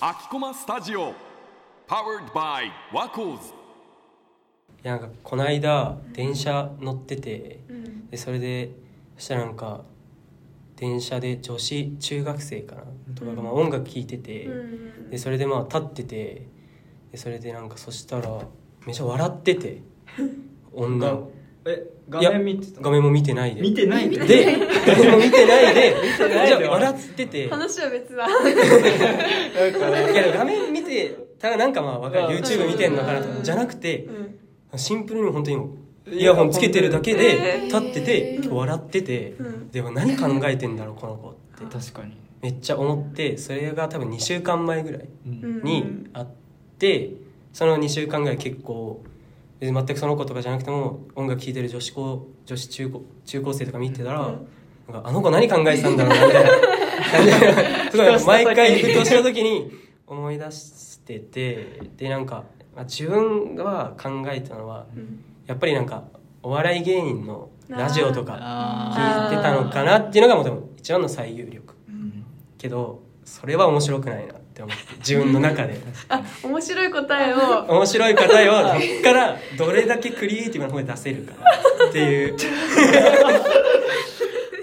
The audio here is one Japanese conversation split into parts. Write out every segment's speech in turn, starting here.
秋駒スタジオ。Powered by ワコーズいやなんかこの間電車乗っててうん。でそれでそしたらなんか電車で女子中学生かな？とかがまあ音楽聴いてて、うんでそれでまあ立っててでそれでなんかそしたらめっちゃ笑ってて 女のえ画面見てた画面も見てないで。見てないんだで画面も見てないでてないでじゃあ笑ってて。話は別だ。なんかねいや画面見てたらなんかまあわかる。うん。YouTube 見てんのかなとうん。かじゃなくてうん。シンプルに本当にイヤホンつけてるだけでえー。立ってて笑っててうん。でも何考えてんだろうこの子って。確かに。めっちゃ思ってそれが多分2週間前ぐらいうん。にあってその2週間ぐらい結構全くその子とかじゃなくても音楽聴いてる女子高女子中高中高生とか見てたら、うん。なんかあの子何考えてたんだろうなみたいな。すごい毎回ふとした時に思い出しててでなんか、まあ、自分が考えたのはうん。やっぱりなんかお笑い芸人のラジオとかあ聞いてたのかなっていうのがもう多分一番の最有力。ーけどそれは面白くないなって思って自分の中で。あ面白い答えを。面白い答えをどっからどれだけクリエイティブな方で出せるかなっていう。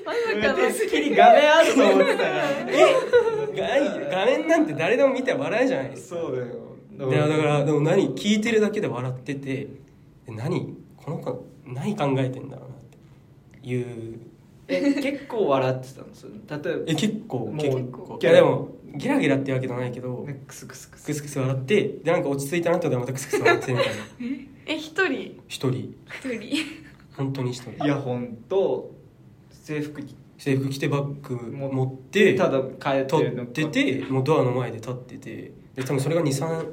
まさかの。手すきに画面あると思ってたからえ画画面なんて誰でも見て笑いじゃないですか。そうだよ。でだからでも何聞いてるだけで笑っててえ何この子何考えてんだろうなっていう。え結構笑ってたのそれ例えば。え結構結構。構。いやでもゲラゲラってわけじゃないけどねクスクスクス。クスクス笑ってでなんか落ち着いたなとでまたクスクス笑ってみたいな。え一人？一人。一人。本当に一人。イヤホンと制服着制服着てバッグも持ってただ帰って撮るのっててもうドアの前で立っててで多分それが23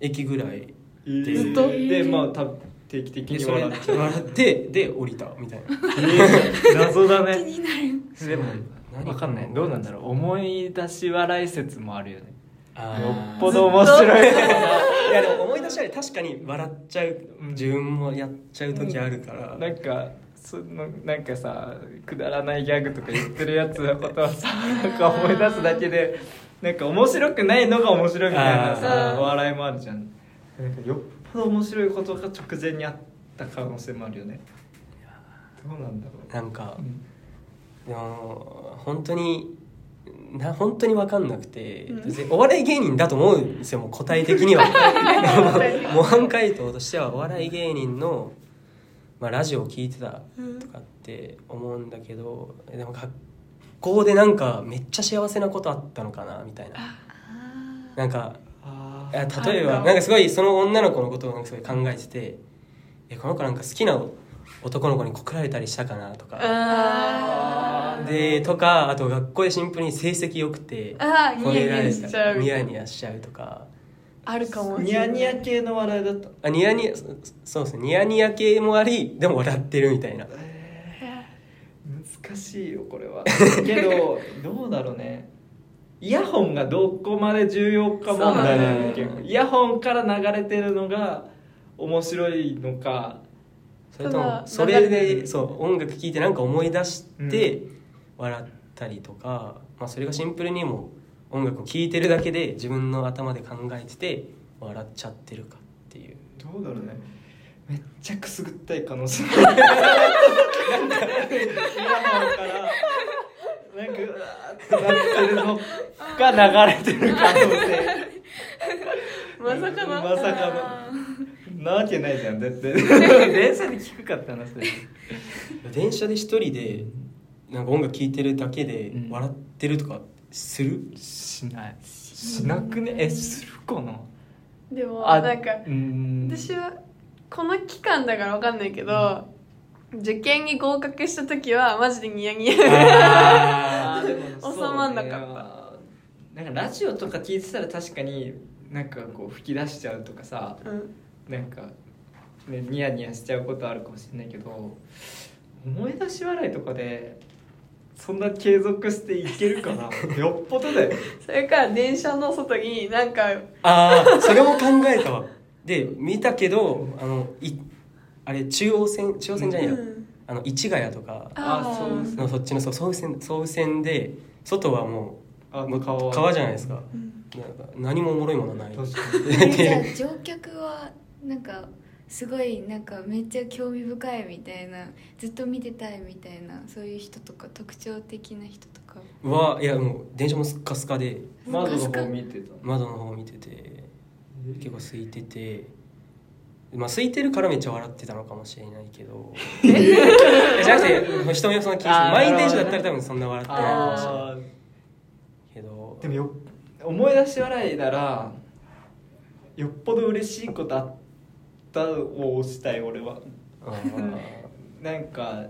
駅ぐらいえー。ずっと？でまあた定期的に笑って。で降りたみたいな。えー謎だね。になる。でも何わかんない。どうなんだろう。思い出し笑い説もあるよね。あよーっぽど面白い いやでも思い出しは確かに笑っちゃううん自分もやっちゃう時あるから、なんかそのなんかさくだらないギャグとか言ってるやつのことをさ なんか思い出すだけでなんか面白くないのが面白いみたいなあさー。お笑いもあるじゃん。なんかよっぽど面白いことが直前にあった可能性もあるよね。どうなんだろう。なんかうんでも本当にな本当に分かんなくて、うん。別にお笑い芸人だと思うんですよもう答え的には。模範解答としてはお笑い芸人の、まあ、ラジオを聞いてたとかって思うんだけどでも学校でなんかめっちゃ幸せなことあったのかなみたいな。なんか例えばなんかすごいその女の子のことをなんかすごい考えててえこの子なんか好きな男の子に告られたりしたかなとか。あーでとかあと学校でシンプルに成績良くてあー褒められニヤニヤしちゃう。みニヤニヤしちゃうとか。あるかも。しれないニヤニヤ系の笑いだったあニヤニヤそそうですねニヤニヤ系もありでも笑ってるみたいな。難しいよこれは。けどどうだろうね。イヤホンがどこまで重要か問題なんだけそうどイヤホンから流れてるのが面白いのか。それともそれでそう音楽聴いてなんか思い出して笑ったりとか、まあ、それがシンプルにもう音楽を聴いてるだけで自分の頭で考えてて笑っちゃってるかっていう。どうだろうね。めっちゃくすぐったい可能性。イヤホンからなんかうわーってなってるのが流れてる可能性。まさかの。まさかの。なわけないじゃんだって電車で聞くかって話だよ電車で一人でなんか音楽聴いてるだけでうん。笑ってるとかする、しない。しなくね？えするかな？でもあなんかうん。私はこの期間だからわかんないけど、受験に合格した時はマジでニヤニヤ。あーでも収まんなかった。なんかラジオとか聞いてたら確かになんかこう吹き出しちゃうとかさうん。なんか、ね、ニヤニヤしちゃうことあるかもしれないけど思い出し笑いとかでそんな継続していけるかな？よっぽどだよ。それから電車の外になんかああそれも考えたわ。で見たけどあのいあれ中央線中央線じゃないや、うん。あの市ヶ谷とかあー。そうのそっちのそう総武線総武線で外はもあまあ川は。川じゃないですか,、うん。なんか何もおもろいものない。確か えじゃあ乗客はなんかすごいなんかめっちゃ興味深いみたいなずっと見てたいみたいなそういう人とか特徴的な人とか。はいやもう電車もスッカスカで。に窓の方見てた窓の方見てて結構空いてて。まあ空いてるからめっちゃ笑ってたのかもしれないけど。じゃなくて人もよその気にして満員電車だったら多分そんな笑ってないかもしれない。あけど。ーでもよ思い出し笑いならよっぽど嬉しいことあったを押したい俺は。なんか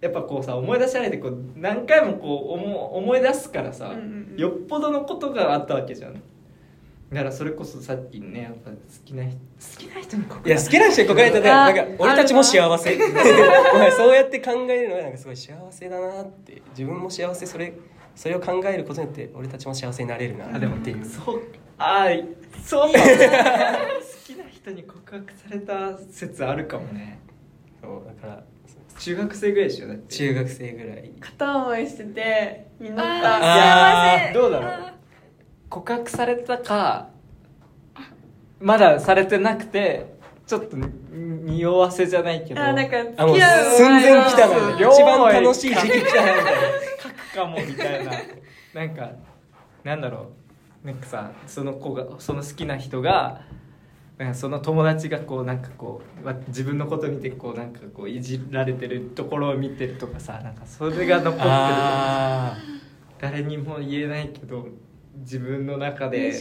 やっぱこうさ思い出し笑いってこう何回もこう思思い出すからさ、うんうんうん。よっぽどのことがあったわけじゃん。だからそれこそさっきねやっぱ好きな人好きな人に告白。いや好きな人に告られたらあーなんか俺たちも幸せ。お前そうやって考えるのがなんかすごい幸せだなって。自分も幸せ。それそれを考えることによって俺たちも幸せになれるなあでもっていうそうあーそうかも好きな人に告白された説あるかもね。そうだから中学生ぐらいでしょだって中学生ぐらい。片思いしててになっあた幸せ。どうだろう？あ告白されたかまだされてなくてちょっとに匂わせじゃないけど。あなんか付き合う寸前来た前の両一番楽しい時期来たなみたいな書くかもみたいななんかなんだろう。なんかさその子がその好きな人がなんかその友達がこうなんかこうわ自分のこと見てこうなんかこういじられてるところを見てるとかさなんかそれが残ってる。あ誰にも言えないけど自分の中で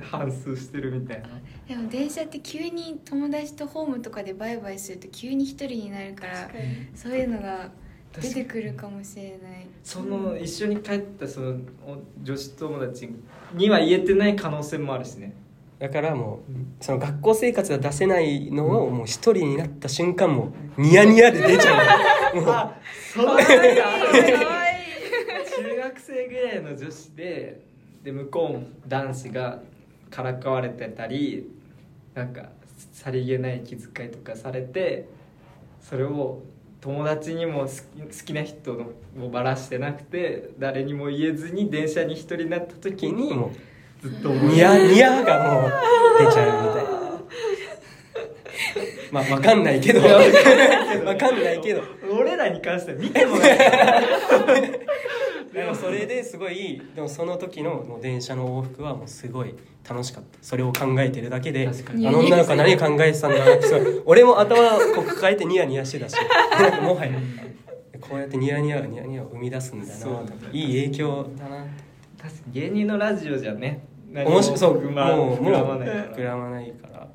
反芻してるみたいな。でも電車って急に友達とホームとかでバイバイすると急に一人になるからそういうのが出てくるかもしれない。その一緒に帰ったそのお女子友達には言えてない可能性もあるしね。うだからもうその学校生活が出せないのをもう一人になった瞬間もうニヤニヤで出ちゃう。もうあそのかわいい中学生ぐらいの女子でで向こうも男子がからかわれてたりなんかさりげない気遣いとかされてそれを友達にも好き好きな人のをばらしてなくて誰にも言えずに電車に一人になった時時にずっとニヤニヤがもう出ちゃうみたいな。まあわかんないけど。わかんないけど。俺らに関しては見てもない。でもそれですごいでもその時のもう電車の往復はもうすごい楽しかった。それを考えてるだけであの女の子は何考えてたんだなってすごい。俺も頭をこう抱えてニヤニヤしてたし。なんかもはや。こうやってニヤニヤがニヤニヤを生み出すんだないい影響だな。確かに芸人のラジオじゃね。何面白そう膨らもうもう膨らまないから。膨らまないから。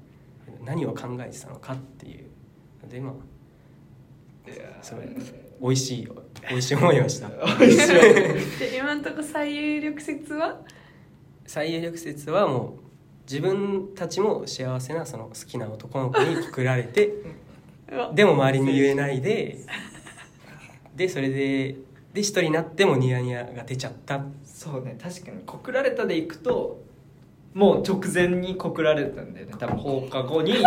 何を考えてたのかっていう。でまあいやすごい美味しい美味しい思いをした。美味しい。で今んとこ最有力説は？最有力説はもう自分たちも幸せなその好きな男の子に告られて でも周りに言えないででそれでで一人になってもニヤニヤが出ちゃった。そうね確かに。告られたでいくともう直前に告られたんだよね。多分放課後に。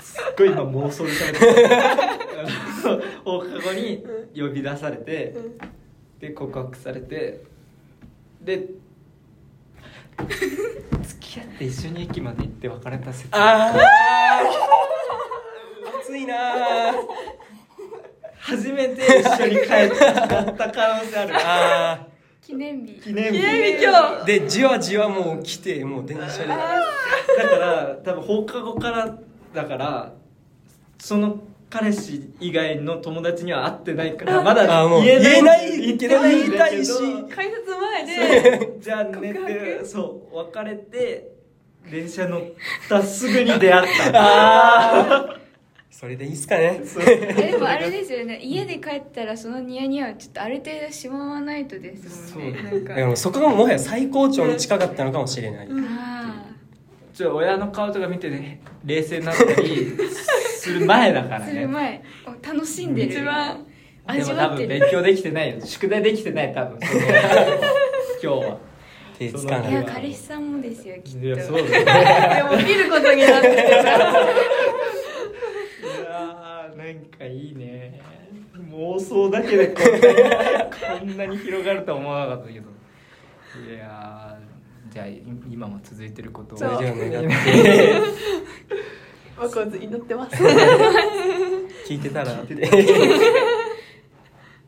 すっごい今妄想で喋ってるあの放課後に呼び出されてで告白されてで付き合って一緒に駅まで行って別れた説。あ 熱いなあ初めて一緒に帰ってやった可能性ある。あ記念日。記念日。記念日今日。ーでじわじわもう来てもう電車で。だから多分放課後からだからその彼氏以外の友達には会ってないからまだあもう言えない言えないけど。言いたいし。改札前でじゃあね告って白。そう別れて電車乗ったすぐに出会った。あーそれでいいっすかね？えでもあれですよね。家で帰ったらそのニヤニヤはちょっとある程度しまわないとですもんね。そうなんか。だからもうそこがもはや最高潮に近かったのかもしれない、あちょ親の顔とか見てね冷静になったり する前だかあらね。する前。お楽しんでる。一番でも多分味わってる。勉強できてないよ。宿題できてない多分。その 今日は。手つかないいや彼氏さんもですよきっと。いやそうだね。でも見ることになってなんかいいね妄想だけでこんなにこんなに広がるとは思わなかったけど。いやーじゃあい今も続いてることを。そう。それでは願って。ワコーズ祈ってます。聞いてたらって